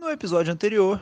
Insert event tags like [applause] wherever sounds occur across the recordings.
No episódio anterior,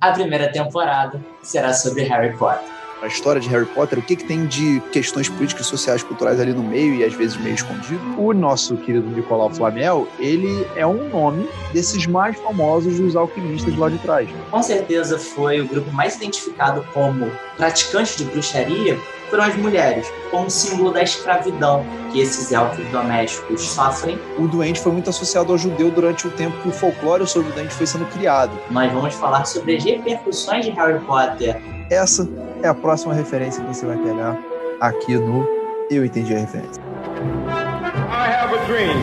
a primeira temporada será sobre Harry Potter a história de Harry Potter, o que, que tem de questões políticas, sociais, culturais ali no meio e às vezes meio escondido. O nosso querido Nicolau Flamel, ele é um nome desses mais famosos dos alquimistas lá de trás. Com certeza foi o grupo mais identificado como praticantes de bruxaria foram as mulheres, como símbolo da escravidão que esses elfos domésticos sofrem. O doente foi muito associado ao judeu durante o tempo que o folclore sobre o doente foi sendo criado. Nós vamos falar sobre as repercussões de Harry Potter. Essa é a próxima referência que você vai pegar aqui no Eu Entendi a Referência. I have a dream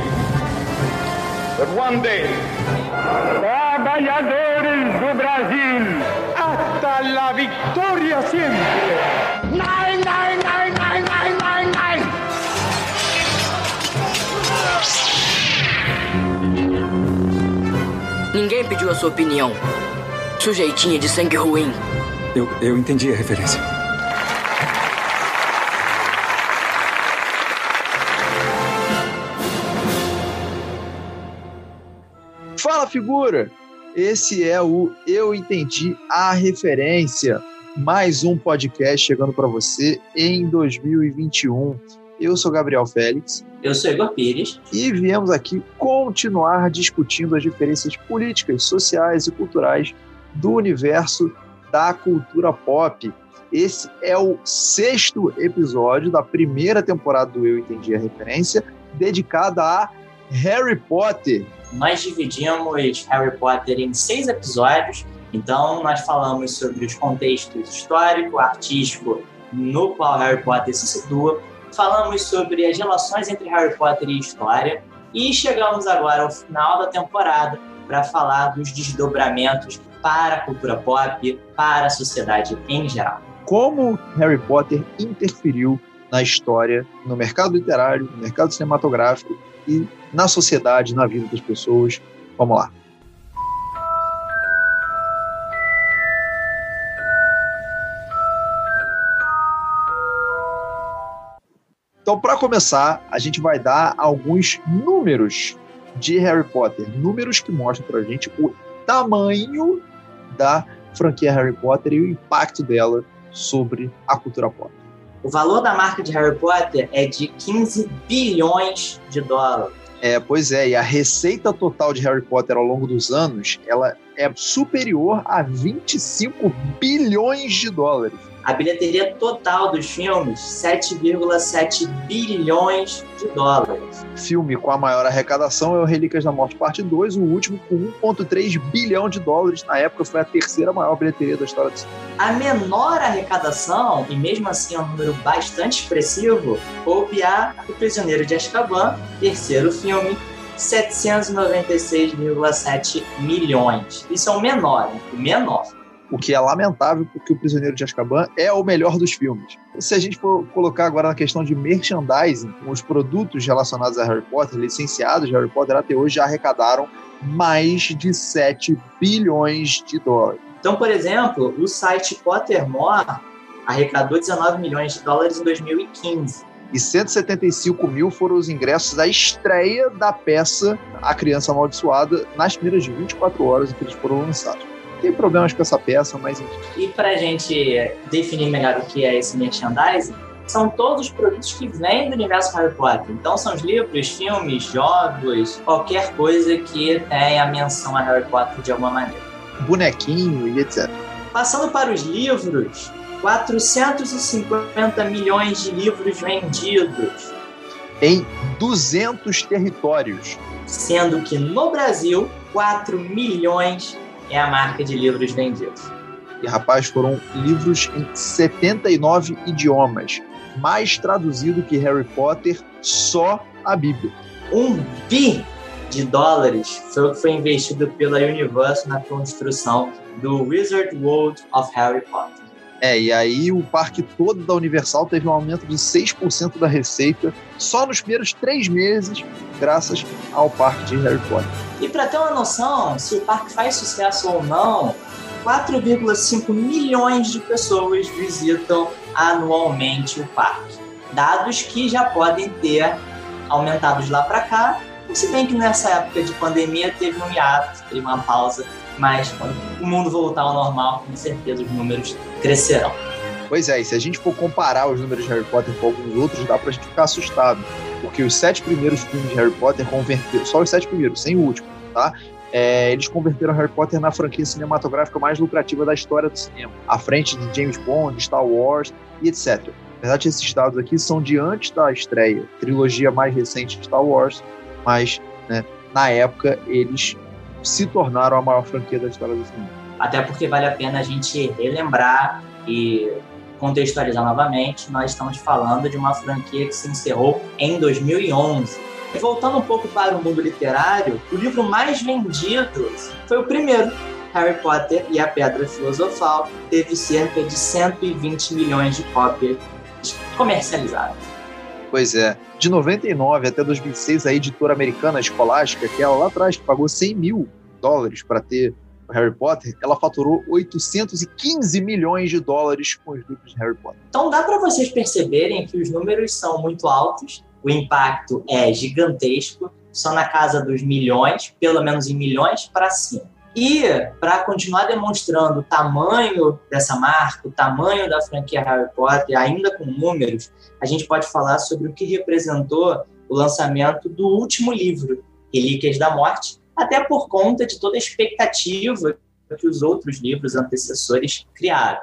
that one day Trabalhadores do Brasil hasta la victoria sempre. Nein, nein, nein, nein, nein, nein, nein. Ninguém pediu a sua opinião. Sujeitinha de sangue ruim. Eu, eu entendi a referência. Fala, figura! Esse é o Eu Entendi a Referência. Mais um podcast chegando para você em 2021. Eu sou Gabriel Félix. Eu sou Igor Pires. E viemos aqui continuar discutindo as diferenças políticas, sociais e culturais do universo da cultura pop. Esse é o sexto episódio da primeira temporada do Eu Entendi a Referência, dedicada a Harry Potter. Nós dividimos Harry Potter em seis episódios, então nós falamos sobre os contextos histórico, artístico, no qual Harry Potter se situa, falamos sobre as relações entre Harry Potter e história, e chegamos agora ao final da temporada para falar dos desdobramentos para a cultura pop, para a sociedade em geral. Como Harry Potter interferiu na história, no mercado literário, no mercado cinematográfico e na sociedade, na vida das pessoas. Vamos lá. Então, para começar, a gente vai dar alguns números de Harry Potter, números que mostram para a gente o tamanho da franquia Harry Potter e o impacto dela sobre a cultura pop. O valor da marca de Harry Potter é de 15 bilhões de dólares. É, pois é, e a receita total de Harry Potter ao longo dos anos, ela é superior a 25 bilhões de dólares. A bilheteria total dos filmes, 7,7 bilhões de dólares. Filme com a maior arrecadação é o Relíquias da Morte Parte 2, o último com 1,3 bilhão de dólares. Na época foi a terceira maior bilheteria da história do cinema. A menor arrecadação, e mesmo assim é um número bastante expressivo, houve a O Prisioneiro de Azkaban, terceiro filme, 796,7 milhões. Isso é o menor, hein? o menor o que é lamentável porque o Prisioneiro de Azkaban é o melhor dos filmes. Se a gente for colocar agora na questão de merchandising, os produtos relacionados a Harry Potter, licenciados de Harry Potter, até hoje já arrecadaram mais de 7 bilhões de dólares. Então, por exemplo, o site Pottermore arrecadou 19 milhões de dólares em 2015 e 175 mil foram os ingressos da estreia da peça A Criança Amaldiçoada nas primeiras 24 horas em que eles foram lançados tem problemas com essa peça, mas enfim. E para a gente definir melhor o que é esse merchandising, são todos os produtos que vêm do universo Harry Potter. Então são os livros, filmes, jogos, qualquer coisa que tenha menção a Harry Potter de alguma maneira. Bonequinho e etc. Passando para os livros, 450 milhões de livros vendidos. Em 200 territórios. Sendo que no Brasil, 4 milhões é a marca de livros vendidos. E, rapaz, foram livros em 79 idiomas. Mais traduzido que Harry Potter, só a Bíblia. Um bi de dólares foi o que foi investido pela Universal na construção do Wizard World of Harry Potter. É, e aí o parque todo da Universal teve um aumento de 6% da receita só nos primeiros três meses, graças ao parque de Harry Potter. E para ter uma noção, se o parque faz sucesso ou não, 4,5 milhões de pessoas visitam anualmente o parque. Dados que já podem ter aumentado de lá para cá, se bem que nessa época de pandemia teve um hiato, teve uma pausa mas quando o mundo voltar ao normal, com certeza os números crescerão. Pois é, e se a gente for comparar os números de Harry Potter com alguns outros, dá pra gente ficar assustado. Porque os sete primeiros filmes de Harry Potter converteram, só os sete primeiros, sem o último, tá? É, eles converteram Harry Potter na franquia cinematográfica mais lucrativa da história do cinema, à frente de James Bond, Star Wars e etc. Na verdade, esses dados aqui são de antes da estreia, trilogia mais recente de Star Wars, mas né, na época eles se tornaram a maior franquia da história do cinema. Até porque vale a pena a gente relembrar e contextualizar novamente, nós estamos falando de uma franquia que se encerrou em 2011. E voltando um pouco para o mundo literário, o livro mais vendido foi o primeiro, Harry Potter e a Pedra Filosofal, teve cerca de 120 milhões de cópias comercializadas. Pois é. De 99 até 2006, a editora americana Escolástica, que ela lá atrás pagou 100 mil dólares para ter Harry Potter, ela faturou 815 milhões de dólares com os livros de Harry Potter. Então dá para vocês perceberem que os números são muito altos, o impacto é gigantesco, só na casa dos milhões, pelo menos em milhões para cima. E para continuar demonstrando o tamanho dessa marca, o tamanho da franquia Harry Potter, ainda com números, a gente pode falar sobre o que representou o lançamento do último livro, Relíquias da Morte, até por conta de toda a expectativa que os outros livros antecessores criaram.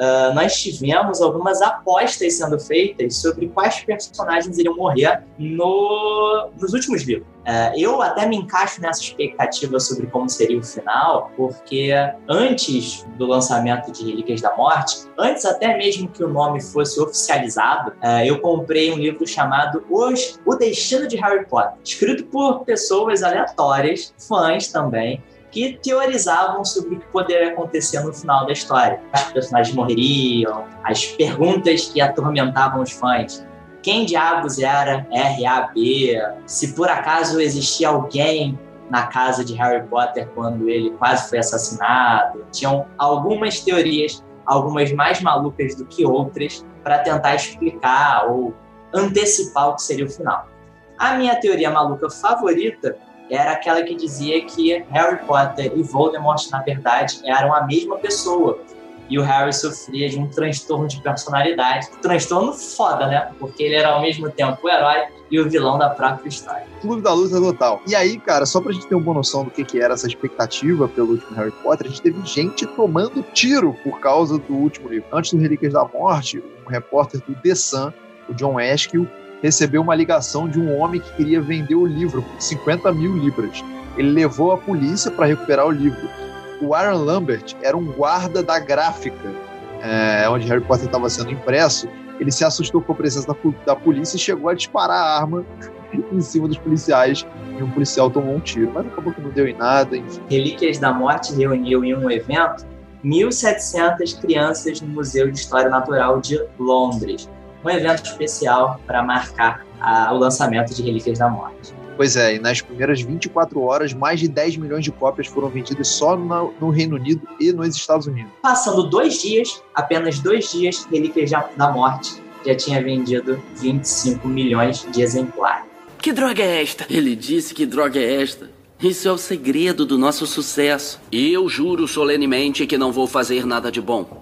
Uh, nós tivemos algumas apostas sendo feitas sobre quais personagens iriam morrer no, nos últimos livros. Uh, eu até me encaixo nessa expectativa sobre como seria o final, porque antes do lançamento de Relíquias da Morte, antes até mesmo que o nome fosse oficializado, uh, eu comprei um livro chamado Os, O Destino de Harry Potter, escrito por pessoas aleatórias, fãs também, que teorizavam sobre o que poderia acontecer no final da história. Os personagens morreriam, as perguntas que atormentavam os fãs. Quem diabos era R.A.B? Se por acaso existia alguém na casa de Harry Potter quando ele quase foi assassinado. Tinham algumas teorias, algumas mais malucas do que outras, para tentar explicar ou antecipar o que seria o final. A minha teoria maluca favorita era aquela que dizia que Harry Potter e Voldemort, na verdade, eram a mesma pessoa. E o Harry sofria de um transtorno de personalidade. Transtorno foda, né? Porque ele era ao mesmo tempo o herói e o vilão da própria história. Clube da Luta total. E aí, cara, só pra gente ter uma noção do que, que era essa expectativa pelo último Harry Potter, a gente teve gente tomando tiro por causa do último livro. Antes do Relíquias da Morte, um repórter do The Sun, o John Askew, recebeu uma ligação de um homem que queria vender o livro por 50 mil libras. Ele levou a polícia para recuperar o livro. O Aaron Lambert era um guarda da gráfica, é, onde Harry Potter estava sendo impresso. Ele se assustou com a presença da, da polícia e chegou a disparar a arma [laughs] em cima dos policiais e um policial tomou um tiro, mas acabou que não deu em nada. Enfim. Relíquias da Morte reuniu em um evento 1.700 crianças no Museu de História Natural de Londres um evento especial para marcar a, o lançamento de Relíquias da Morte. Pois é, e nas primeiras 24 horas, mais de 10 milhões de cópias foram vendidas só no, no Reino Unido e nos Estados Unidos. Passando dois dias, apenas dois dias, Relíquias da Morte já tinha vendido 25 milhões de exemplares. Que droga é esta? Ele disse que droga é esta. Isso é o segredo do nosso sucesso. Eu juro solenemente que não vou fazer nada de bom.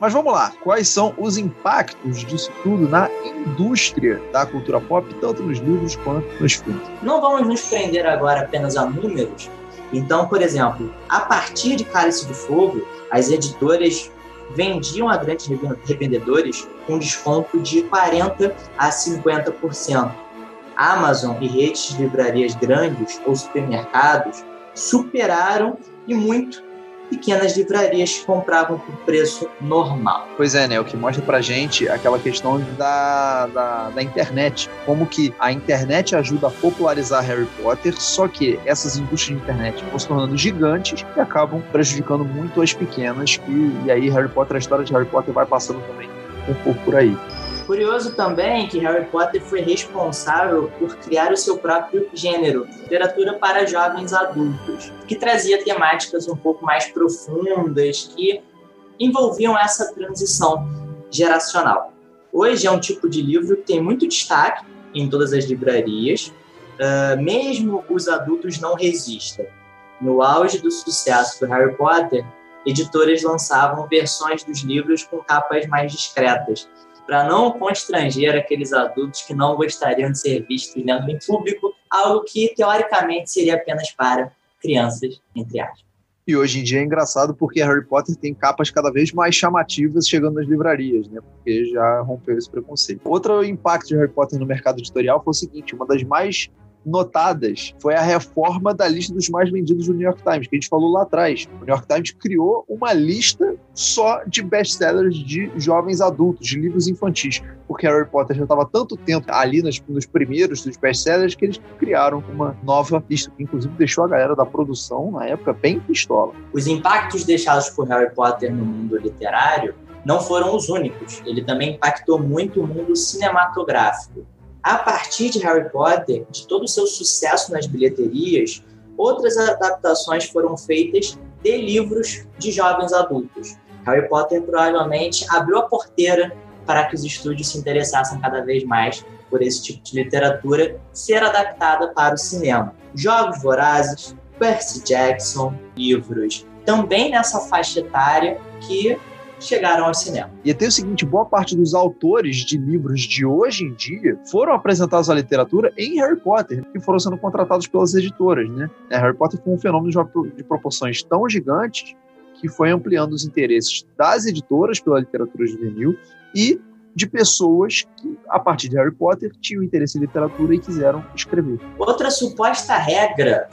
Mas vamos lá, quais são os impactos disso tudo na indústria da cultura pop, tanto nos livros quanto nos filmes? Não vamos nos prender agora apenas a números. Então, por exemplo, a partir de Cálice de Fogo, as editoras vendiam a grandes revendedores com desconto de 40% a 50%. Amazon e redes de livrarias grandes ou supermercados superaram e muito pequenas livrarias que compravam por preço normal. Pois é, né? O que mostra pra gente aquela questão da, da, da, internet. Como que a internet ajuda a popularizar Harry Potter, só que essas indústrias de internet vão se tornando gigantes e acabam prejudicando muito as pequenas. E, e aí Harry Potter, a história de Harry Potter vai passando também um pouco por aí. Curioso também que Harry Potter foi responsável por criar o seu próprio gênero, literatura para jovens adultos, que trazia temáticas um pouco mais profundas que envolviam essa transição geracional. Hoje é um tipo de livro que tem muito destaque em todas as livrarias, uh, mesmo os adultos não resistem. No auge do sucesso do Harry Potter, editoras lançavam versões dos livros com capas mais discretas, para não constranger aqueles adultos que não gostariam de ser vistos lendo em público, algo que teoricamente seria apenas para crianças, entre aspas. E hoje em dia é engraçado porque Harry Potter tem capas cada vez mais chamativas chegando nas livrarias, né? Porque já rompeu esse preconceito. Outro impacto de Harry Potter no mercado editorial foi o seguinte: uma das mais notadas foi a reforma da lista dos mais vendidos do New York Times, que a gente falou lá atrás. O New York Times criou uma lista só de best-sellers de jovens adultos, de livros infantis, porque Harry Potter já estava tanto tempo ali nos, nos primeiros dos best-sellers que eles criaram uma nova lista, que inclusive deixou a galera da produção, na época, bem pistola. Os impactos deixados por Harry Potter no mundo literário não foram os únicos. Ele também impactou muito o mundo cinematográfico. A partir de Harry Potter, de todo o seu sucesso nas bilheterias, outras adaptações foram feitas de livros de jovens adultos. Harry Potter provavelmente abriu a porteira para que os estúdios se interessassem cada vez mais por esse tipo de literatura ser adaptada para o cinema. Jogos Vorazes, Percy Jackson, livros também nessa faixa etária que chegaram ao cinema. E tem o seguinte, boa parte dos autores de livros de hoje em dia foram apresentados à literatura em Harry Potter, que foram sendo contratados pelas editoras, né? É, Harry Potter foi um fenômeno de proporções tão gigantes que foi ampliando os interesses das editoras pela literatura juvenil e de pessoas que, a partir de Harry Potter, tinham interesse em literatura e quiseram escrever. Outra suposta regra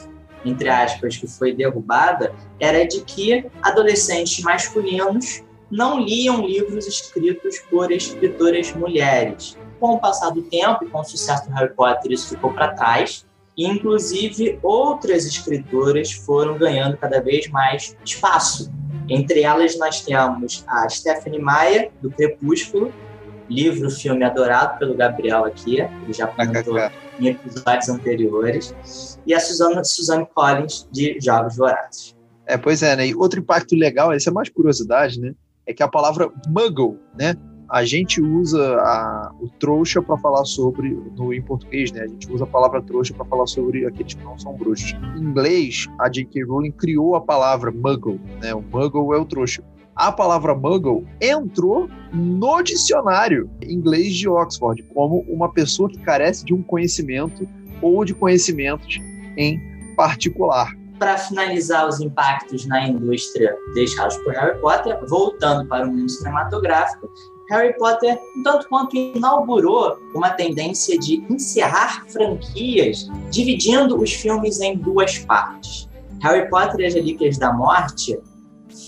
entre aspas, que foi derrubada, era de que adolescentes masculinos não liam livros escritos por escritoras mulheres. Com o passar do tempo e com o sucesso do Harry Potter, isso ficou para trás. E, inclusive, outras escritoras foram ganhando cada vez mais espaço. Entre elas, nós temos a Stephanie Meyer, do Crepúsculo, livro, filme adorado pelo Gabriel aqui, ele já comentou em episódios anteriores, e a Suzanne, Suzanne Collins, de Jogos Vorazes. É, pois é, né? E outro impacto legal, essa é mais curiosidade, né? É que a palavra muggle, né? A gente usa a, o trouxa para falar sobre, no, em português, né? A gente usa a palavra trouxa para falar sobre aqueles que não são bruxos. Em inglês, a J.K. Rowling criou a palavra muggle, né? O muggle é o trouxa. A palavra muggle entrou no dicionário inglês de Oxford como uma pessoa que carece de um conhecimento ou de conhecimentos em particular para finalizar os impactos na indústria deixados por Harry Potter, voltando para o mundo cinematográfico, Harry Potter, tanto quanto inaugurou uma tendência de encerrar franquias, dividindo os filmes em duas partes. Harry Potter e as Relíquias da Morte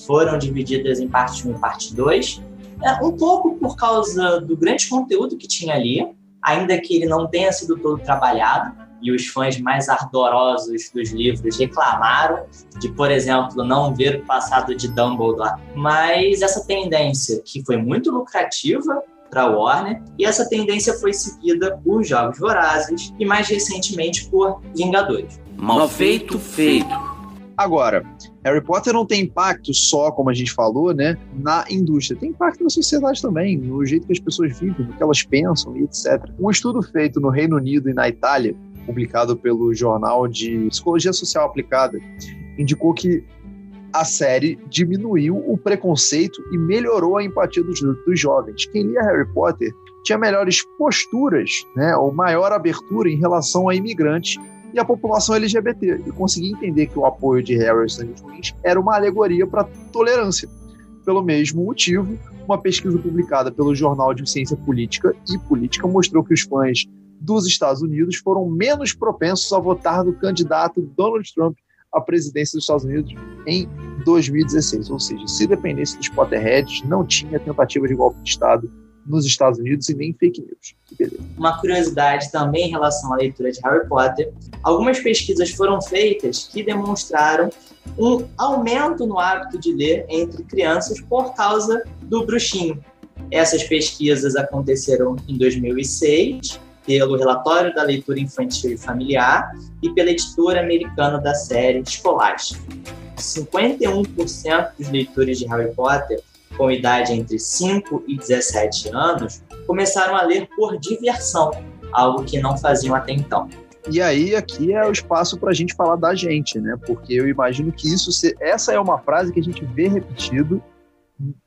foram divididas em parte 1 e parte 2, é, um pouco por causa do grande conteúdo que tinha ali, ainda que ele não tenha sido todo trabalhado, e os fãs mais ardorosos dos livros reclamaram de, por exemplo, não ver o passado de Dumbledore. Mas essa tendência, que foi muito lucrativa para Warner, e essa tendência foi seguida por Jogos Vorazes e mais recentemente por Vingadores. Mal feito, feito. Agora, Harry Potter não tem impacto só, como a gente falou, né, na indústria. Tem impacto na sociedade também, no jeito que as pessoas vivem, no que elas pensam e etc. Um estudo feito no Reino Unido e na Itália publicado pelo Jornal de Psicologia Social Aplicada, indicou que a série diminuiu o preconceito e melhorou a empatia dos, dos jovens. Quem lia Harry Potter tinha melhores posturas, né, ou maior abertura em relação a imigrantes e a população LGBT, e conseguia entender que o apoio de Harry sangue ruins era uma alegoria para tolerância. Pelo mesmo motivo, uma pesquisa publicada pelo Jornal de Ciência Política e Política mostrou que os fãs dos Estados Unidos foram menos propensos a votar no candidato Donald Trump à presidência dos Estados Unidos em 2016. Ou seja, se dependesse dos Potterheads, não tinha tentativa de golpe de Estado nos Estados Unidos e nem fake news. Uma curiosidade também em relação à leitura de Harry Potter: algumas pesquisas foram feitas que demonstraram um aumento no hábito de ler entre crianças por causa do bruxinho. Essas pesquisas aconteceram em 2006 pelo Relatório da Leitura Infantil e Familiar e pela editora americana da série Scholastic. 51% dos leitores de Harry Potter com idade entre 5 e 17 anos começaram a ler por diversão, algo que não faziam até então. E aí aqui é o espaço para a gente falar da gente, né? Porque eu imagino que isso, essa é uma frase que a gente vê repetido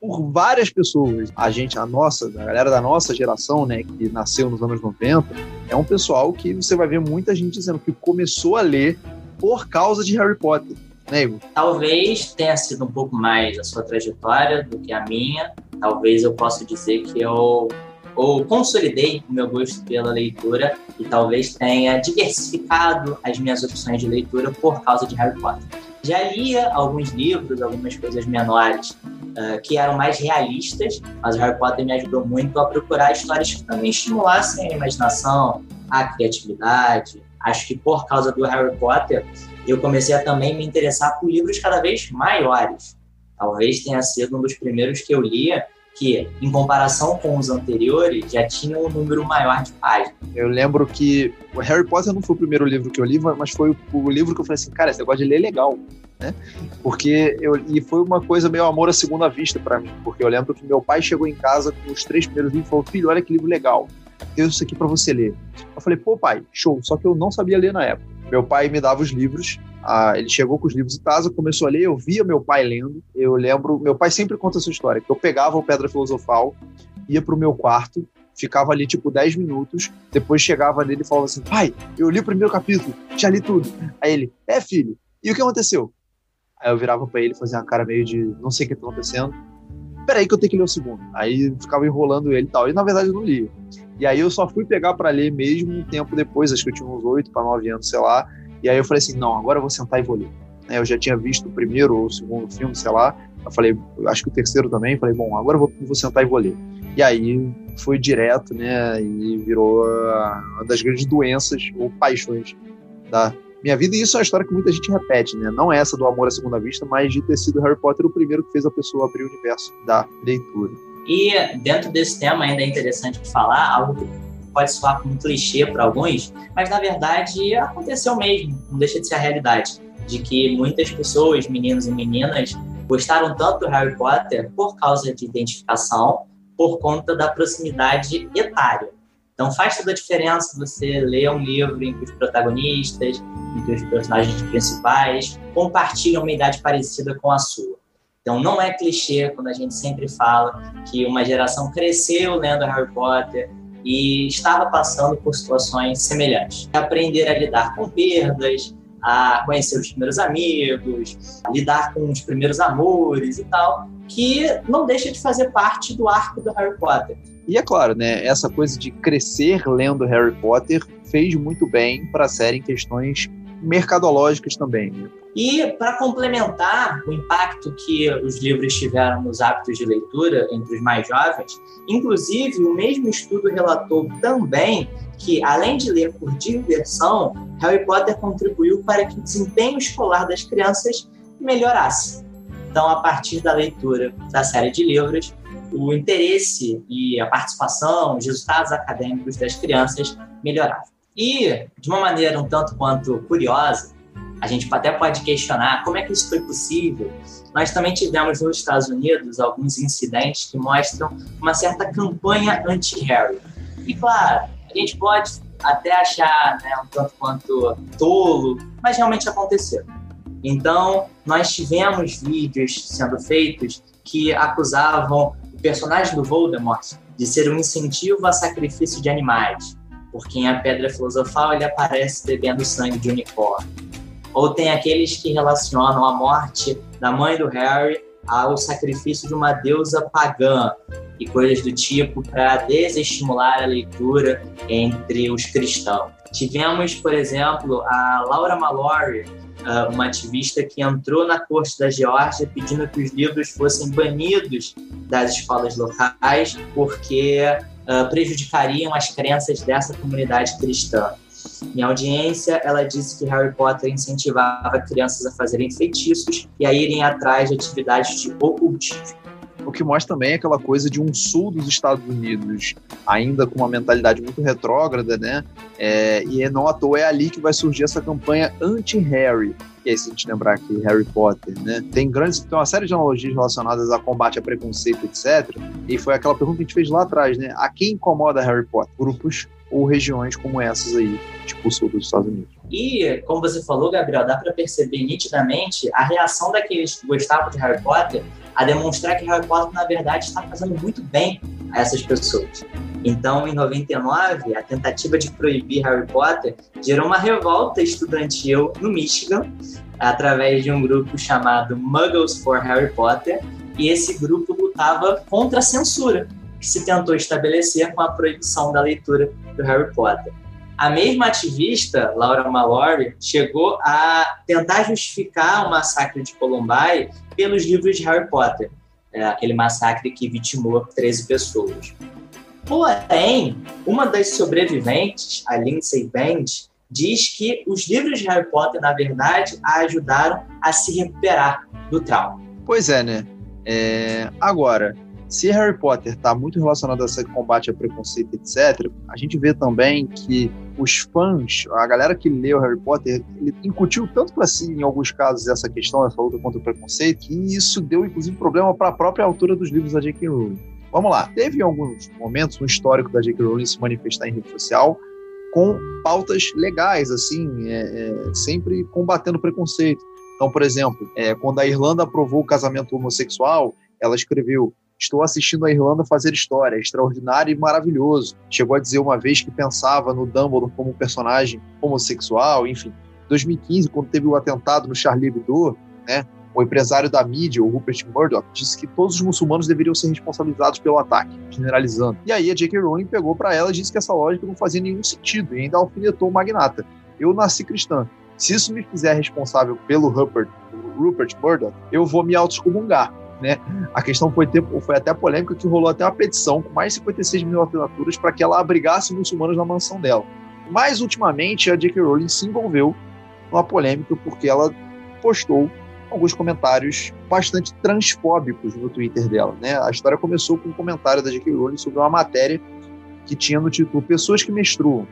por várias pessoas. A gente, a nossa, a galera da nossa geração, né, que nasceu nos anos 90, é um pessoal que você vai ver muita gente dizendo que começou a ler por causa de Harry Potter. Né, Igor? Talvez tenha sido um pouco mais a sua trajetória do que a minha. Talvez eu possa dizer que eu ou consolidei o meu gosto pela leitura e talvez tenha diversificado as minhas opções de leitura por causa de Harry Potter. Já lia alguns livros, algumas coisas menores uh, que eram mais realistas, mas o Harry Potter me ajudou muito a procurar histórias que também estimulassem a imaginação, a criatividade. Acho que por causa do Harry Potter, eu comecei a também me interessar por livros cada vez maiores. Talvez tenha sido um dos primeiros que eu lia que, em comparação com os anteriores, já tinha um número maior de páginas. Eu lembro que o Harry Potter não foi o primeiro livro que eu li, mas foi o livro que eu falei assim, cara, esse negócio de ler é legal, né? Porque eu e foi uma coisa meio amor à segunda vista para mim, porque eu lembro que meu pai chegou em casa com os três primeiros livros e falou: "Filho, olha que livro legal. Tenho isso aqui para você ler". Eu falei: "Pô, pai, show". Só que eu não sabia ler na época. Meu pai me dava os livros ah, ele chegou com os livros em casa, começou a ler, eu via meu pai lendo. Eu lembro, meu pai sempre conta essa história, que eu pegava o Pedra Filosofal, ia pro meu quarto, ficava ali tipo 10 minutos, depois chegava nele e falava assim: pai, eu li o primeiro capítulo, já li tudo. Aí ele: é filho, e o que aconteceu? Aí eu virava para ele, fazia uma cara meio de não sei o que tá acontecendo. Peraí que eu tenho que ler o segundo. Aí ficava enrolando ele e tal. E na verdade eu não lia. E aí eu só fui pegar para ler mesmo um tempo depois, acho que eu tinha uns 8 para 9 anos, sei lá e aí eu falei assim, não, agora eu vou sentar e vou ler. Né, eu já tinha visto o primeiro ou o segundo filme, sei lá. Eu falei, acho que o terceiro também. Falei, bom, agora eu vou, vou sentar e vou ler. E aí foi direto, né? E virou uma das grandes doenças ou paixões da minha vida. E isso é uma história que muita gente repete, né? Não é essa do amor à segunda vista, mas de ter sido Harry Potter o primeiro que fez a pessoa abrir o universo da leitura. E dentro desse tema ainda é interessante falar algo pode soar como um clichê para alguns, mas na verdade aconteceu mesmo, não deixa de ser a realidade, de que muitas pessoas, meninos e meninas, gostaram tanto do Harry Potter por causa de identificação, por conta da proximidade etária. Então faz toda a diferença você ler um livro em que os protagonistas, em que os personagens principais compartilham uma idade parecida com a sua. Então não é clichê quando a gente sempre fala que uma geração cresceu lendo Harry Potter, e estava passando por situações semelhantes. Aprender a lidar com perdas, a conhecer os primeiros amigos, lidar com os primeiros amores e tal, que não deixa de fazer parte do arco do Harry Potter. E é claro, né, essa coisa de crescer lendo Harry Potter fez muito bem para a série em questões mercadológicas também. Né? E para complementar o impacto que os livros tiveram nos hábitos de leitura entre os mais jovens, inclusive o mesmo estudo relatou também que, além de ler por diversão, Harry Potter contribuiu para que o desempenho escolar das crianças melhorasse. Então, a partir da leitura da série de livros, o interesse e a participação, os resultados acadêmicos das crianças melhoravam. E, de uma maneira um tanto quanto curiosa, a gente até pode questionar como é que isso foi possível. Nós também tivemos nos Estados Unidos alguns incidentes que mostram uma certa campanha anti-Harry. E claro, a gente pode até achar né, um tanto quanto tolo, mas realmente aconteceu. Então, nós tivemos vídeos sendo feitos que acusavam o personagem do Voldemort de ser um incentivo a sacrifício de animais, porque em A Pedra Filosofal ele aparece bebendo sangue de unicórnio. Ou tem aqueles que relacionam a morte da mãe do Harry ao sacrifício de uma deusa pagã e coisas do tipo para desestimular a leitura entre os cristãos. Tivemos, por exemplo, a Laura Mallory, ah, uma ativista que entrou na corte da Geórgia pedindo que os livros fossem banidos das escolas locais porque uh, prejudicariam as crenças dessa comunidade cristã. Em audiência, ela disse que Harry Potter incentivava crianças a fazerem feitiços e a irem atrás de atividades de ocultismo. O que mostra também aquela coisa de um sul dos Estados Unidos, ainda com uma mentalidade muito retrógrada, né? É, e não à toa é ali que vai surgir essa campanha anti-Harry. E aí, se a gente lembrar aqui, Harry Potter, né? Tem grandes, tem uma série de analogias relacionadas a combate a preconceito, etc. E foi aquela pergunta que a gente fez lá atrás, né? A quem incomoda Harry Potter? Grupos ou regiões como essas aí, tipo o sul dos Estados Unidos. E, como você falou, Gabriel, dá para perceber nitidamente a reação daqueles que gostavam de Harry Potter a demonstrar que Harry Potter, na verdade, está fazendo muito bem a essas pessoas. Então, em 99, a tentativa de proibir Harry Potter gerou uma revolta estudantil no Michigan, através de um grupo chamado Muggles for Harry Potter, e esse grupo lutava contra a censura que se tentou estabelecer com a proibição da leitura do Harry Potter. A mesma ativista, Laura Mallory, chegou a tentar justificar o massacre de Columbine pelos livros de Harry Potter, é, aquele massacre que vitimou 13 pessoas. Porém, uma das sobreviventes, a Lindsay Band, diz que os livros de Harry Potter, na verdade, a ajudaram a se recuperar do trauma. Pois é, né? É... Agora, se Harry Potter está muito relacionado a esse combate a preconceito, etc., a gente vê também que os fãs, a galera que leu Harry Potter, ele incutiu tanto para si, em alguns casos, essa questão, essa luta contra o preconceito, que isso deu, inclusive, problema para a própria autora dos livros da J.K. Rowling. Vamos lá, teve em alguns momentos um histórico da J.K. Rowling se manifestar em rede social com pautas legais, assim, é, é, sempre combatendo preconceito. Então, por exemplo, é, quando a Irlanda aprovou o casamento homossexual, ela escreveu Estou assistindo a Irlanda fazer história, extraordinário e maravilhoso. Chegou a dizer uma vez que pensava no Dumbledore como um personagem homossexual, enfim. 2015, quando teve o atentado no Charlie Hebdo, né, o empresário da mídia, o Rupert Murdoch, disse que todos os muçulmanos deveriam ser responsabilizados pelo ataque, generalizando. E aí a J.K. Rowling pegou para ela e disse que essa lógica não fazia nenhum sentido e ainda alfinetou o magnata. Eu nasci cristã. Se isso me fizer responsável pelo Rupert, Rupert Murdoch, eu vou me autoexcomungar. Né? A questão foi, ter, foi até polêmica que rolou até uma petição com mais de 56 mil assinaturas para que ela abrigasse muçulmanos na mansão dela. Mais ultimamente, a J.K. Rowling se envolveu numa polêmica porque ela postou alguns comentários bastante transfóbicos no Twitter dela. Né? A história começou com um comentário da J.K. Rowling sobre uma matéria que tinha no título Pessoas que menstruam.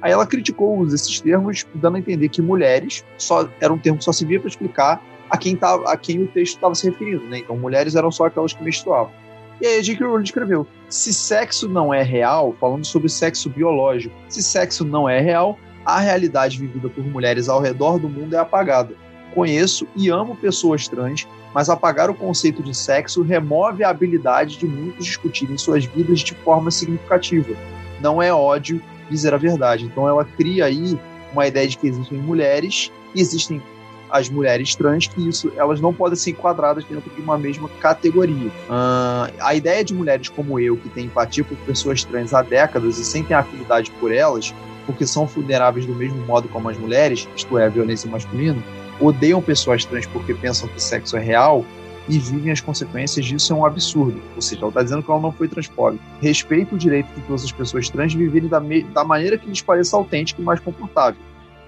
Aí ela criticou esses termos, dando a entender que mulheres só era um termo que só se via para explicar a quem, tava, a quem o texto estava se referindo, né? Então, mulheres eram só aquelas que menstruavam. E aí a J.K. Rowling escreveu: se sexo não é real, falando sobre sexo biológico, se sexo não é real, a realidade vivida por mulheres ao redor do mundo é apagada. Conheço e amo pessoas trans, mas apagar o conceito de sexo remove a habilidade de muitos discutirem suas vidas de forma significativa. Não é ódio dizer a verdade. Então ela cria aí uma ideia de que existem mulheres existem as mulheres trans, que isso elas não podem ser enquadradas dentro de uma mesma categoria. Uh, a ideia de mulheres como eu, que tem empatia por pessoas trans há décadas e sentem afinidade por elas, porque são vulneráveis do mesmo modo como as mulheres, isto é, a violência masculina, odeiam pessoas trans porque pensam que sexo é real e vivem as consequências disso é um absurdo. Ou seja, ela está dizendo que ela não foi transfóbica. Respeito o direito de todas as pessoas trans viverem da, da maneira que lhes pareça autêntica e mais confortável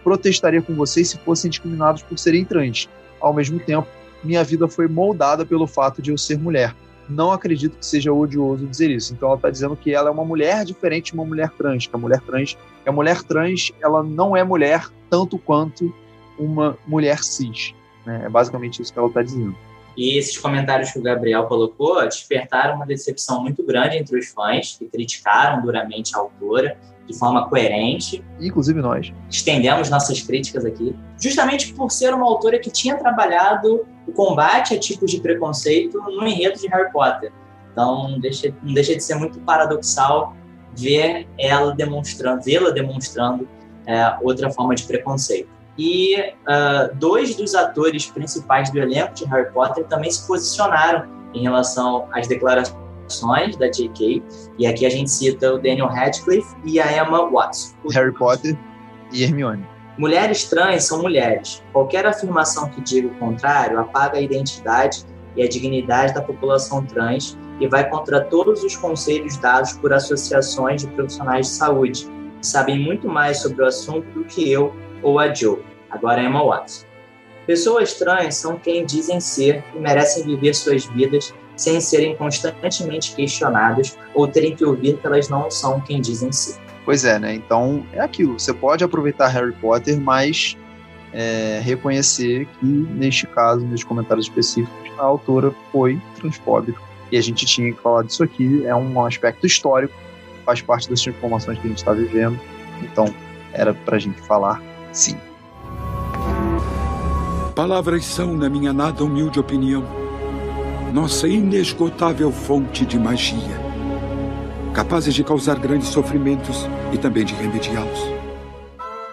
protestaria com vocês se fossem discriminados por serem trans. Ao mesmo tempo, minha vida foi moldada pelo fato de eu ser mulher. Não acredito que seja odioso dizer isso. Então ela está dizendo que ela é uma mulher diferente de uma mulher trans. Que a mulher trans, a mulher trans, ela não é mulher tanto quanto uma mulher cis. Né? É basicamente isso que ela está dizendo. E esses comentários que o Gabriel colocou despertaram uma decepção muito grande entre os fãs, que criticaram duramente a autora de forma coerente. Inclusive nós. Estendemos nossas críticas aqui, justamente por ser uma autora que tinha trabalhado o combate a tipos de preconceito no enredo de Harry Potter. Então, não deixa, não deixa de ser muito paradoxal ver ela demonstrando, vê-la demonstrando é, outra forma de preconceito. E uh, dois dos atores principais do elenco de Harry Potter também se posicionaram em relação às declarações da J.K. E aqui a gente cita o Daniel Radcliffe e a Emma Watson. Harry Potter e Hermione. Mulheres trans são mulheres. Qualquer afirmação que diga o contrário apaga a identidade e a dignidade da população trans e vai contra todos os conselhos dados por associações de profissionais de saúde, que sabem muito mais sobre o assunto do que eu ou a Joe. Agora Emma Watson. Pessoas trans são quem dizem ser e merecem viver suas vidas sem serem constantemente questionadas ou terem que ouvir que elas não são quem dizem ser. Pois é, né? Então é aquilo. Você pode aproveitar Harry Potter, mas é, reconhecer que, neste caso, nos comentários específicos, a autora foi transfóbica. E a gente tinha que falar disso aqui. É um aspecto histórico, faz parte das transformações que a gente está vivendo. Então, era para a gente falar sim. Palavras são, na minha nada humilde opinião, nossa inesgotável fonte de magia, capazes de causar grandes sofrimentos e também de remediá-los.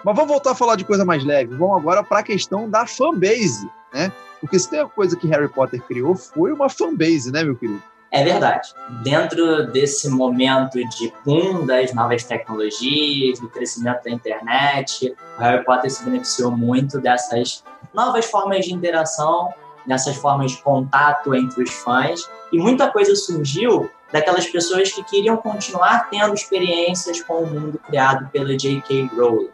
Mas vamos voltar a falar de coisa mais leve. Vamos agora para a questão da fanbase, né? Porque se tem uma coisa que Harry Potter criou, foi uma fanbase, né, meu querido? É verdade. Dentro desse momento de boom das novas tecnologias, do crescimento da internet, o Harry Potter se beneficiou muito dessas novas formas de interação, dessas formas de contato entre os fãs, e muita coisa surgiu daquelas pessoas que queriam continuar tendo experiências com o mundo criado pela J.K. Rowling.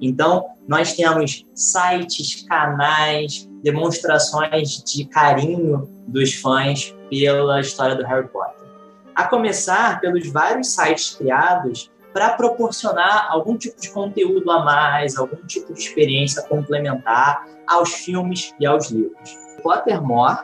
Então, nós temos sites, canais, demonstrações de carinho dos fãs pela história do Harry Potter. A começar pelos vários sites criados para proporcionar algum tipo de conteúdo a mais, algum tipo de experiência complementar aos filmes e aos livros. Pottermore,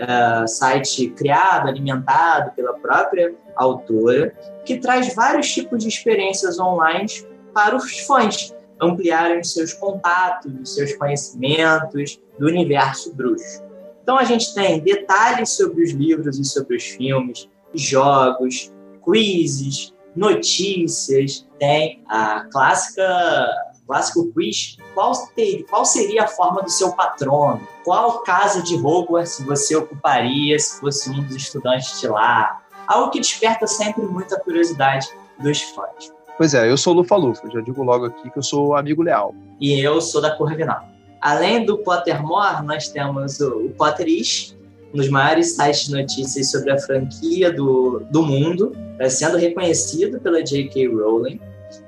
uh, site criado, alimentado pela própria autora, que traz vários tipos de experiências online para os fãs ampliarem seus contatos, seus conhecimentos do universo bruxo. Então a gente tem detalhes sobre os livros e sobre os filmes, jogos, quizzes, notícias, tem a clássica clássico quiz, qual, ter, qual seria a forma do seu patrono? Qual casa de Hogwarts você ocuparia se fosse um dos estudantes de lá? Algo que desperta sempre muita curiosidade dos fãs. Pois é, eu sou Lufa-Lufa, já digo logo aqui que eu sou amigo leal. E eu sou da Corvinal. Além do Pottermore, nós temos o, o Potterish, um dos maiores sites de notícias sobre a franquia do, do mundo, é, sendo reconhecido pela J.K. Rowling.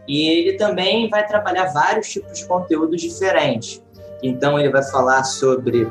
E ele também vai trabalhar vários tipos de conteúdos diferentes. Então, ele vai falar sobre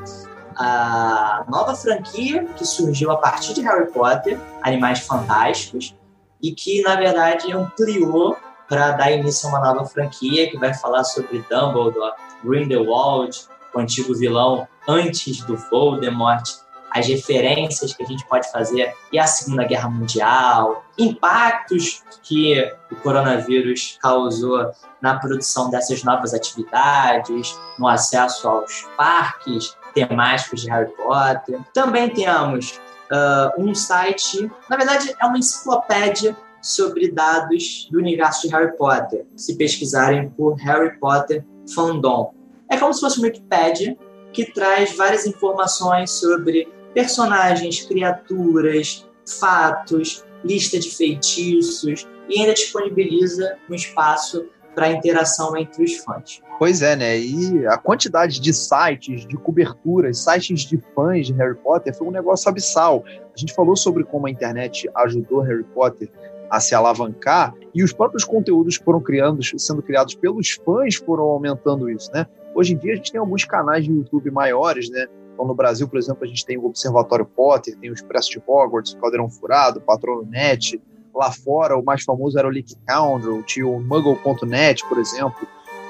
a nova franquia que surgiu a partir de Harry Potter, Animais Fantásticos, e que, na verdade, ampliou para dar início a uma nova franquia que vai falar sobre Dumbledore, Grindelwald, o antigo vilão antes do Voldemort, as referências que a gente pode fazer e a Segunda Guerra Mundial, impactos que o coronavírus causou na produção dessas novas atividades, no acesso aos parques temáticos de Harry Potter. Também temos uh, um site, na verdade é uma enciclopédia sobre dados do universo de Harry Potter, se pesquisarem por Harry Potter Fandom. É como se fosse uma Wikipédia que traz várias informações sobre personagens, criaturas, fatos, lista de feitiços e ainda disponibiliza um espaço para interação entre os fãs. Pois é, né? E a quantidade de sites, de coberturas, sites de fãs de Harry Potter foi um negócio abissal. A gente falou sobre como a internet ajudou Harry Potter a se alavancar e os próprios conteúdos que foram criando, sendo criados pelos fãs foram aumentando isso, né? Hoje em dia a gente tem alguns canais de YouTube maiores, né? Então no Brasil, por exemplo, a gente tem o Observatório Potter, tem o Expresso de Hogwarts, o Caldeirão Furado, o Patrono Net. Lá fora, o mais famoso era o Leak Scoundrel, tinha o Muggle.net, por exemplo.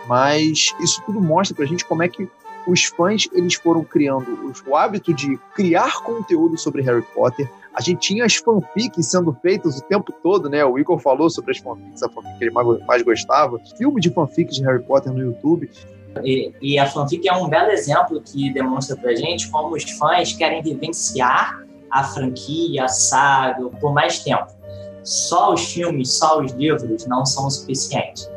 Mas isso tudo mostra pra gente como é que os fãs eles foram criando o hábito de criar conteúdo sobre Harry Potter. A gente tinha as fanfics sendo feitas o tempo todo, né? O Igor falou sobre as fanfics, a fanfic que ele mais gostava. Filme de fanfics de Harry Potter no YouTube. E, e, a fanfic é um belo exemplo que demonstra pra gente como os fãs querem vivenciar a franquia, a saga, por mais tempo. Só os filmes, só os livros não são o suficiente.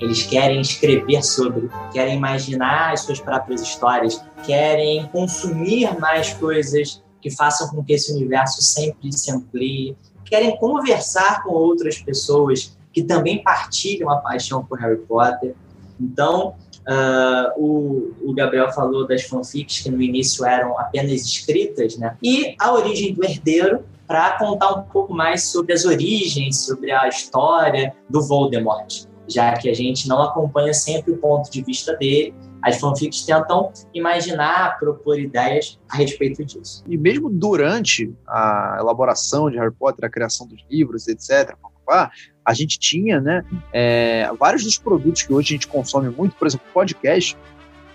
Eles querem escrever sobre, querem imaginar as suas próprias histórias, querem consumir mais coisas que façam com que esse universo sempre se amplie, querem conversar com outras pessoas que também partilham a paixão por Harry Potter. Então, uh, o, o, Gabriel falou das fanfics que no início eram apenas escritas, né? E a origem do herdeiro para contar um pouco mais sobre as origens, sobre a história do Voldemort já que a gente não acompanha sempre o ponto de vista dele as fanfics tentam imaginar, propor ideias a respeito disso. E mesmo durante a elaboração de Harry Potter, a criação dos livros, etc., a gente tinha né, é, vários dos produtos que hoje a gente consome muito, por exemplo, podcast.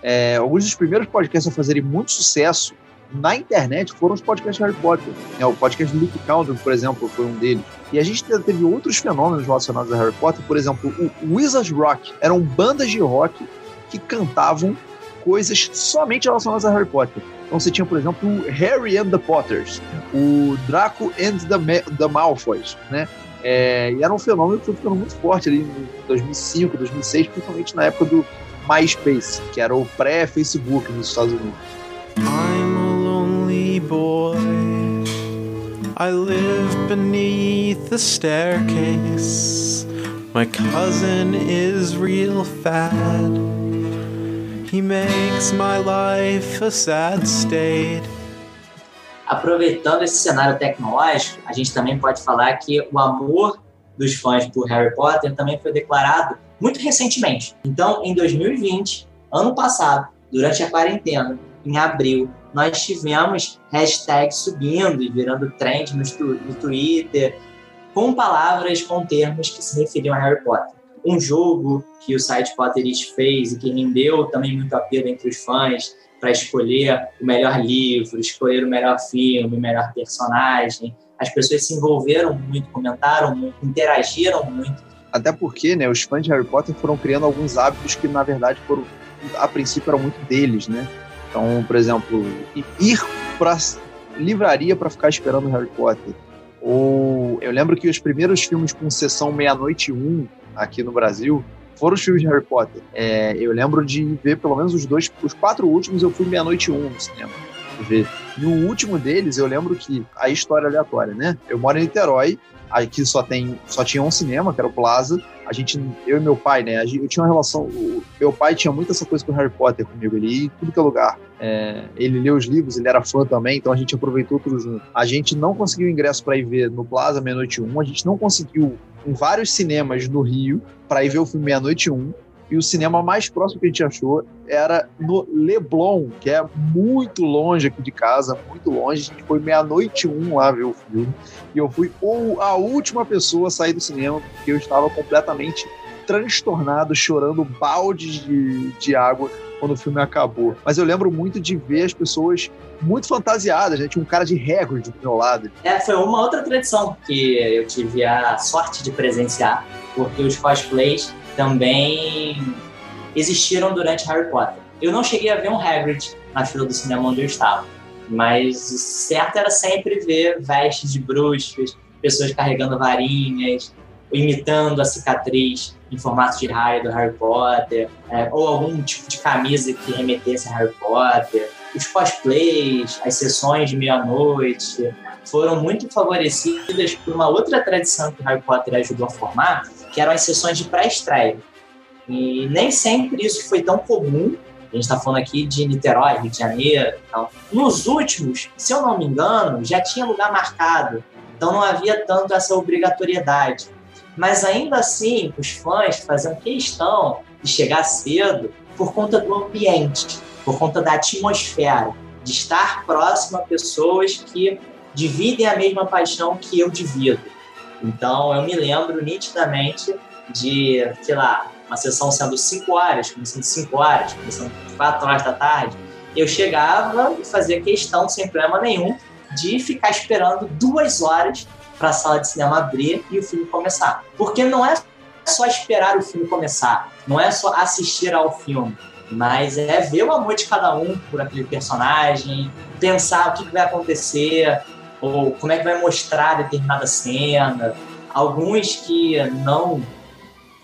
É, alguns dos primeiros podcasts a fazerem muito sucesso na internet foram os podcasts Harry Potter. É, o podcast do Luke Country, por exemplo, foi um deles. E a gente teve outros fenômenos relacionados a Harry Potter, por exemplo, o Wizard Rock. Eram bandas de rock que cantavam coisas somente relacionadas a Harry Potter. Então você tinha, por exemplo, o Harry and the Potters, o Draco and the, Ma the Malfoys, né? É, e era um fenômeno que foi ficando muito forte ali em 2005, 2006, principalmente na época do MySpace, que era o pré-Facebook nos Estados Unidos. I'm a lonely boy. I live beneath the staircase. My cousin is real fat. He makes my life a sad state. Aproveitando esse cenário tecnológico, a gente também pode falar que o amor dos fãs por Harry Potter também foi declarado muito recentemente. Então, em 2020, ano passado, durante a quarentena, em abril, nós tivemos hashtags subindo e virando trend no, Twitter, com palavras, com termos que se referiam a Harry Potter. Um jogo que o site Potterist fez e que rendeu também muito apelo entre os fãs para escolher o melhor livro, escolher o melhor filme, o melhor personagem. As pessoas se envolveram muito, comentaram muito, interagiram muito. Até porque, né, os fãs de Harry Potter foram criando alguns hábitos que, na verdade, foram, a princípio, eram muito deles, né? Então, por exemplo, ir para livraria para ficar esperando Harry Potter. Ou eu lembro que os primeiros filmes com sessão meia-noite um aqui no Brasil foram os filmes de Harry Potter. É, eu lembro de ver pelo menos os dois, os quatro últimos eu fui meia-noite um no cinema. Ver. No último deles, eu lembro que a história aleatória, né? Eu moro em Niterói, aqui só tem só tinha um cinema, que era o Plaza. A gente, eu e meu pai, né? Eu tinha uma relação. O, meu pai tinha muito essa coisa com Harry Potter comigo. Ele ia em tudo que é lugar. É, ele leu os livros, ele era fã também, então a gente aproveitou tudo junto. A gente não conseguiu ingresso para ir ver no Plaza Meia-Noite 1, a gente não conseguiu em vários cinemas no Rio para ir ver o filme Meia-Noite 1 e o cinema mais próximo que a gente achou era no Leblon, que é muito longe aqui de casa, muito longe. A gente foi meia-noite um lá ver o filme. E eu fui a última pessoa a sair do cinema, porque eu estava completamente transtornado, chorando baldes de, de água quando o filme acabou. Mas eu lembro muito de ver as pessoas muito fantasiadas, né? Tinha um cara de recorde do meu lado. É, foi uma outra tradição que eu tive a sorte de presenciar, porque os cosplays também existiram durante Harry Potter. Eu não cheguei a ver um Hagrid na fila do cinema onde eu estava, mas o certo era sempre ver vestes de bruxas, pessoas carregando varinhas, imitando a cicatriz em formato de raio do Harry Potter, é, ou algum tipo de camisa que remetesse a Harry Potter. Os cosplays, as sessões de meia-noite foram muito favorecidas por uma outra tradição que Harry Potter ajudou a formar, que eram as sessões de pré-estreia. E nem sempre isso foi tão comum. A gente está falando aqui de Niterói, Rio de Janeiro. Então. Nos últimos, se eu não me engano, já tinha lugar marcado. Então não havia tanto essa obrigatoriedade. Mas ainda assim, os fãs faziam questão de chegar cedo por conta do ambiente, por conta da atmosfera, de estar próximo a pessoas que dividem a mesma paixão que eu divido. Então, eu me lembro nitidamente de, sei lá, uma sessão sendo 5 horas, começando 5 horas, começando 4 horas da tarde. Eu chegava e fazia questão, sem problema nenhum, de ficar esperando duas horas para a sala de cinema abrir e o filme começar. Porque não é só esperar o filme começar, não é só assistir ao filme, mas é ver o amor de cada um por aquele personagem, pensar o que, que vai acontecer, ou como é que vai mostrar determinada cena. Alguns que não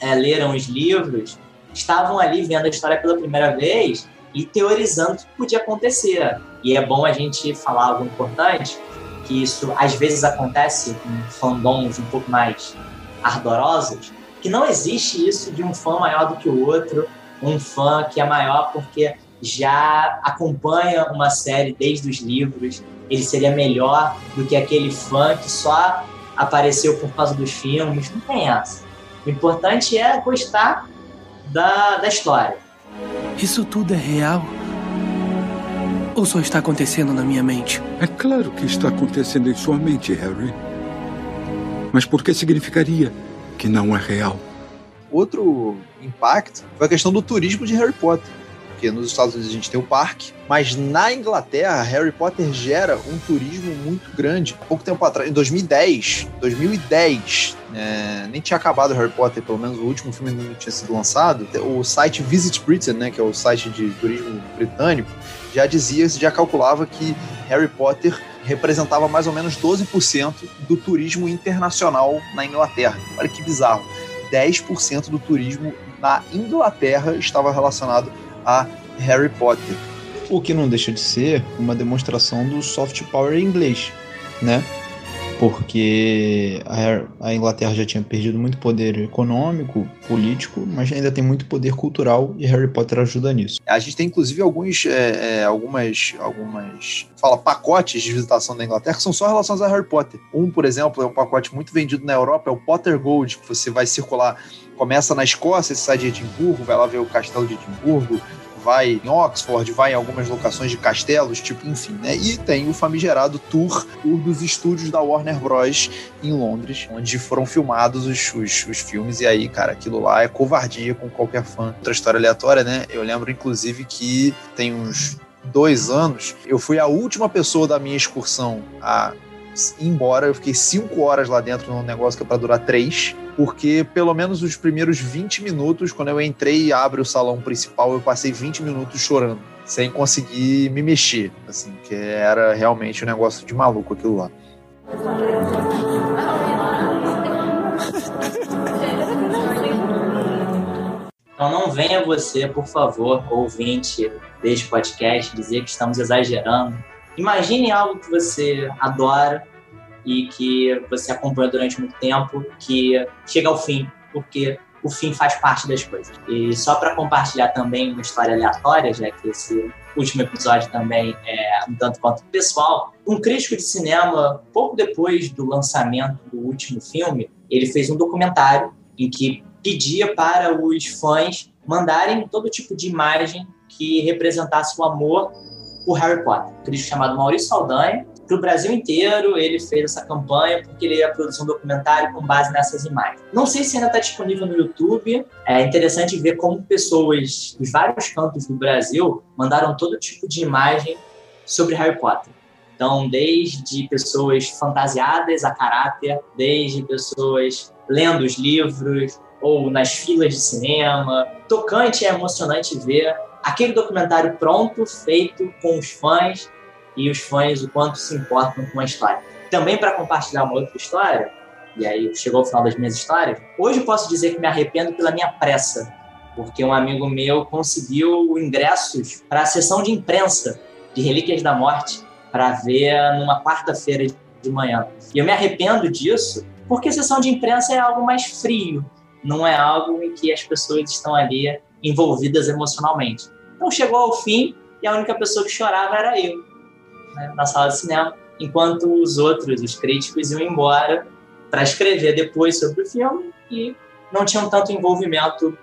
é, leram os livros estavam ali vendo a história pela primeira vez e teorizando o que podia acontecer. E é bom a gente falar algo importante, que isso às vezes acontece em fandoms um pouco mais ardorosos, que não existe isso de um fã maior do que o outro, um fã que é maior porque já acompanha uma série desde os livros, ele seria melhor do que aquele fã que só apareceu por causa dos filmes. Não tem essa. O importante é gostar da, da história. Isso tudo é real? Ou só está acontecendo na minha mente? É claro que está acontecendo em sua mente, Harry. Mas por que significaria que não é real? Outro impacto foi a questão do turismo de Harry Potter. Porque nos Estados Unidos a gente tem o parque, mas na Inglaterra, Harry Potter gera um turismo muito grande. Pouco tempo atrás, em 2010, 2010, é, nem tinha acabado Harry Potter, pelo menos o último filme não tinha sido lançado. O site Visit Britain, né, que é o site de turismo britânico, já dizia, já calculava que Harry Potter representava mais ou menos 12% do turismo internacional na Inglaterra. Olha que bizarro. 10% do turismo na Inglaterra estava relacionado a Harry Potter. O que não deixa de ser uma demonstração do soft power inglês, né? Porque a Inglaterra já tinha perdido muito poder econômico, político, mas ainda tem muito poder cultural e Harry Potter ajuda nisso. A gente tem inclusive alguns, é, é, algumas, algumas, fala pacotes de visitação da Inglaterra que são só relacionados a Harry Potter. Um, por exemplo, é um pacote muito vendido na Europa, é o Potter Gold, que você vai circular começa na Escócia, você sai de Edimburgo, vai lá ver o castelo de Edimburgo, vai em Oxford, vai em algumas locações de castelos, tipo, enfim, né? E tem o famigerado tour, dos estúdios da Warner Bros. em Londres, onde foram filmados os, os, os, filmes, e aí, cara, aquilo lá é covardia com qualquer fã. Outra história aleatória, né? Eu lembro, inclusive, que tem uns dois anos, eu fui a última pessoa da minha excursão a embora. Eu fiquei cinco horas lá dentro num negócio que é pra durar três porque pelo menos os primeiros 20 minutos, quando eu entrei e abre o salão principal, eu passei 20 minutos chorando, sem conseguir me mexer, assim, que era realmente um negócio de maluco aquilo lá. Então não venha você, por favor, ouvinte deste podcast, dizer que estamos exagerando. Imagine algo que você adora e que você acompanha durante muito tempo, que chega ao fim, porque o fim faz parte das coisas. E só para compartilhar também uma história aleatória, já que esse último episódio também é um tanto quanto pessoal, um crítico de cinema, pouco depois do lançamento do último filme, ele fez um documentário em que pedia para os fãs mandarem todo tipo de imagem que representasse o amor por Harry Potter. Um crítico chamado Maurício Saldanha, para o Brasil inteiro. Ele fez essa campanha porque ele ia produzir um documentário com base nessas imagens. Não sei se ainda está disponível no YouTube. É interessante ver como pessoas dos vários cantos do Brasil mandaram todo tipo de imagem sobre Harry Potter. Então, desde pessoas fantasiadas a caráter, desde pessoas lendo os livros ou nas filas de cinema. Tocante e emocionante ver aquele documentário pronto, feito com os fãs e os fãs o quanto se importam com a história. Também para compartilhar uma outra história, e aí chegou ao final das minhas histórias, hoje posso dizer que me arrependo pela minha pressa, porque um amigo meu conseguiu ingressos para a sessão de imprensa de Relíquias da Morte para ver numa quarta-feira de manhã. E eu me arrependo disso porque sessão de imprensa é algo mais frio, não é algo em que as pessoas estão ali envolvidas emocionalmente. Então chegou ao fim e a única pessoa que chorava era eu né, na sala de cinema, enquanto os outros, os críticos, iam embora para escrever depois sobre o filme e não tinham tanto envolvimento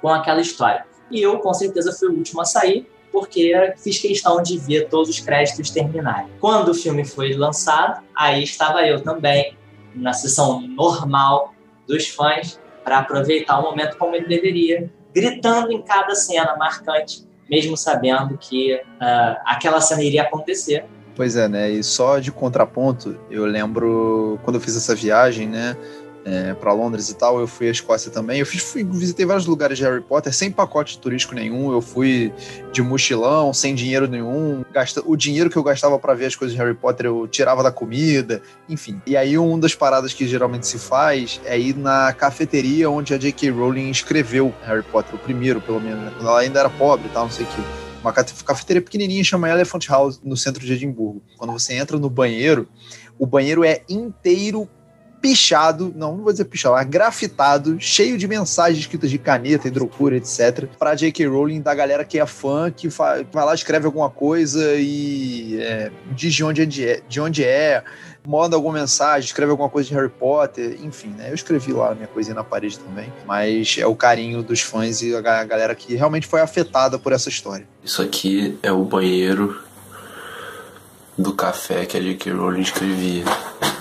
com aquela história. E eu, com certeza, fui o último a sair, porque fiz questão de ver todos os créditos terminarem. Quando o filme foi lançado, aí estava eu também, na sessão normal dos fãs, para aproveitar o momento como ele deveria, gritando em cada cena marcante mesmo sabendo que uh, aquela cena iria acontecer. Pois é, né? E só de contraponto, eu lembro quando eu fiz essa viagem, né? É, para Londres e tal, eu fui à Escócia também. Eu fiz, fui, visitei vários lugares de Harry Potter sem pacote turístico nenhum. Eu fui de mochilão, sem dinheiro nenhum. Gasta, o dinheiro que eu gastava para ver as coisas de Harry Potter eu tirava da comida, enfim. E aí, uma das paradas que geralmente se faz é ir na cafeteria onde a J.K. Rowling escreveu Harry Potter, o primeiro, pelo menos, né? quando ela ainda era pobre e tal, não sei o que uma cafeteria pequenininha chama Elephant House no centro de Edimburgo. Quando você entra no banheiro, o banheiro é inteiro pichado, não, não vou dizer pichado, mas grafitado, cheio de mensagens escritas de caneta, hidrocura, etc. Pra J.K. Rowling, da galera que é fã, que vai lá, escreve alguma coisa e é, diz de onde é, de onde é manda alguma mensagem, escreve alguma coisa de Harry Potter, enfim, né? Eu escrevi lá a minha coisinha na parede também, mas é o carinho dos fãs e a galera que realmente foi afetada por essa história. Isso aqui é o banheiro do café que a J.K. Rowling escrevia.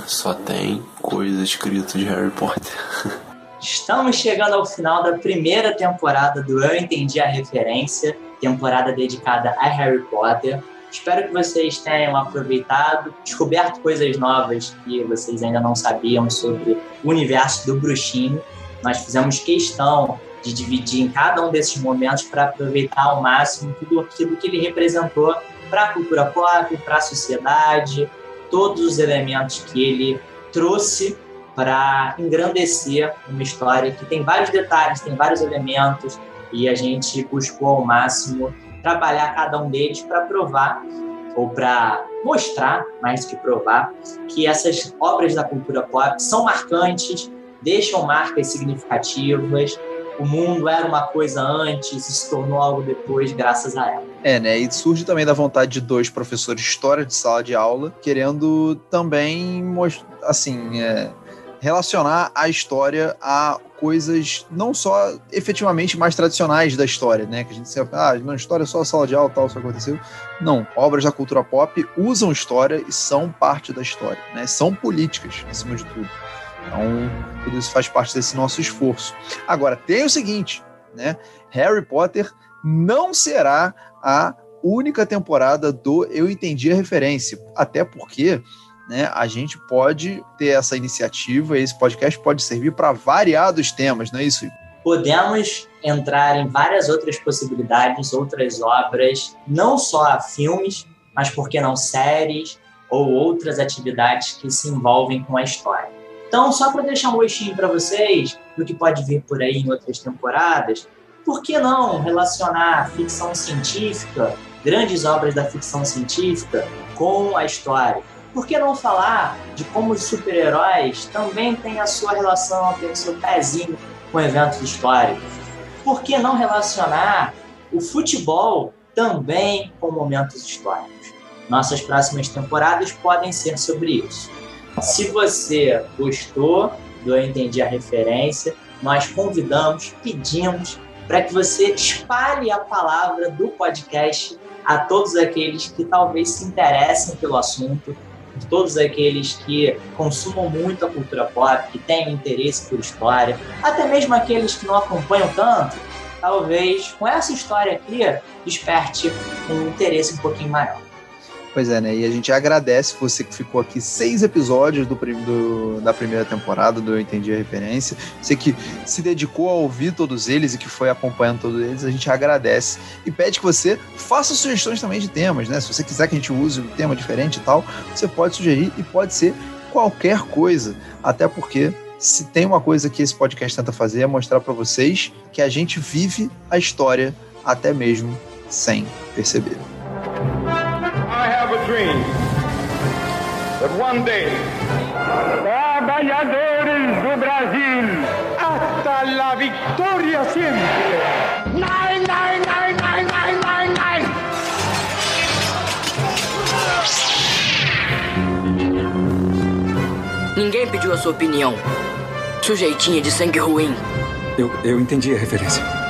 Só tem coisa escrita de Harry Potter. Estamos chegando ao final da primeira temporada do Eu Entendi a Referência, temporada dedicada a Harry Potter. Espero que vocês tenham aproveitado, descoberto coisas novas que vocês ainda não sabiam sobre o universo do bruxinho. Nós fizemos questão de dividir em cada um desses momentos para aproveitar ao máximo tudo aquilo que ele representou para a cultura pop, para a sociedade, todos os elementos que ele trouxe para engrandecer uma história que tem vários detalhes, tem vários elementos, e a gente buscou ao máximo trabalhar cada um deles para provar ou para mostrar, mais que provar, que essas obras da cultura pop são marcantes, deixam marcas significativas. O mundo era uma coisa antes e se tornou algo depois, graças a ela. É, né? E surge também da vontade de dois professores de história de sala de aula, querendo também, assim, é, relacionar a história a coisas não só efetivamente mais tradicionais da história, né? Que a gente sempre, ah, não, história é só sala de aula, tal, isso aconteceu. Não, obras da cultura pop usam história e são parte da história, né? São políticas, acima de tudo. Então, tudo isso faz parte desse nosso esforço. Agora, tem o seguinte, né? Harry Potter não será a única temporada do Eu Entendi a Referência, até porque né, a gente pode ter essa iniciativa, esse podcast pode servir para variados temas, não é isso? Podemos entrar em várias outras possibilidades, outras obras, não só filmes, mas por que não séries ou outras atividades que se envolvem com a história. Então, só para deixar um gostinho para vocês do que pode vir por aí em outras temporadas, por que não relacionar ficção científica, grandes obras da ficção científica, com a história? por que não falar de como os super-heróis também têm a sua relação, têm o seu pezinho com eventos históricos? Por que não relacionar o futebol também com momentos históricos? Nossas próximas temporadas podem ser sobre isso. Se você gostou do Eu Entendi a Referência, nós convidamos, pedimos para que você espalhe a palavra do podcast a todos aqueles que talvez se interessem pelo assunto, todos aqueles que consumam muito a cultura pop, que tenham interesse por história, até mesmo aqueles que não acompanham tanto, talvez com essa história aqui desperte um interesse um pouquinho maior. Pois é, né? E a gente agradece você que ficou aqui seis episódios do, do, da primeira temporada do Eu Entendi a Referência. Você que se dedicou a ouvir todos eles e que foi acompanhando todos eles, a gente agradece. E pede que você faça sugestões também de temas, né? Se você quiser que a gente use um tema diferente e tal, você pode sugerir e pode ser qualquer coisa. Até porque se tem uma coisa que esse podcast tenta fazer é mostrar para vocês que a gente vive a história até mesmo sem perceber. Dream that one day Trabalhadores do Brasil hasta la victoria siempre. Nein, nein, nein, nein, nein, nein, nein. Ninguém pediu a sua opinião. Sujeitinha de sangue ruim. Eu, eu entendi a referência.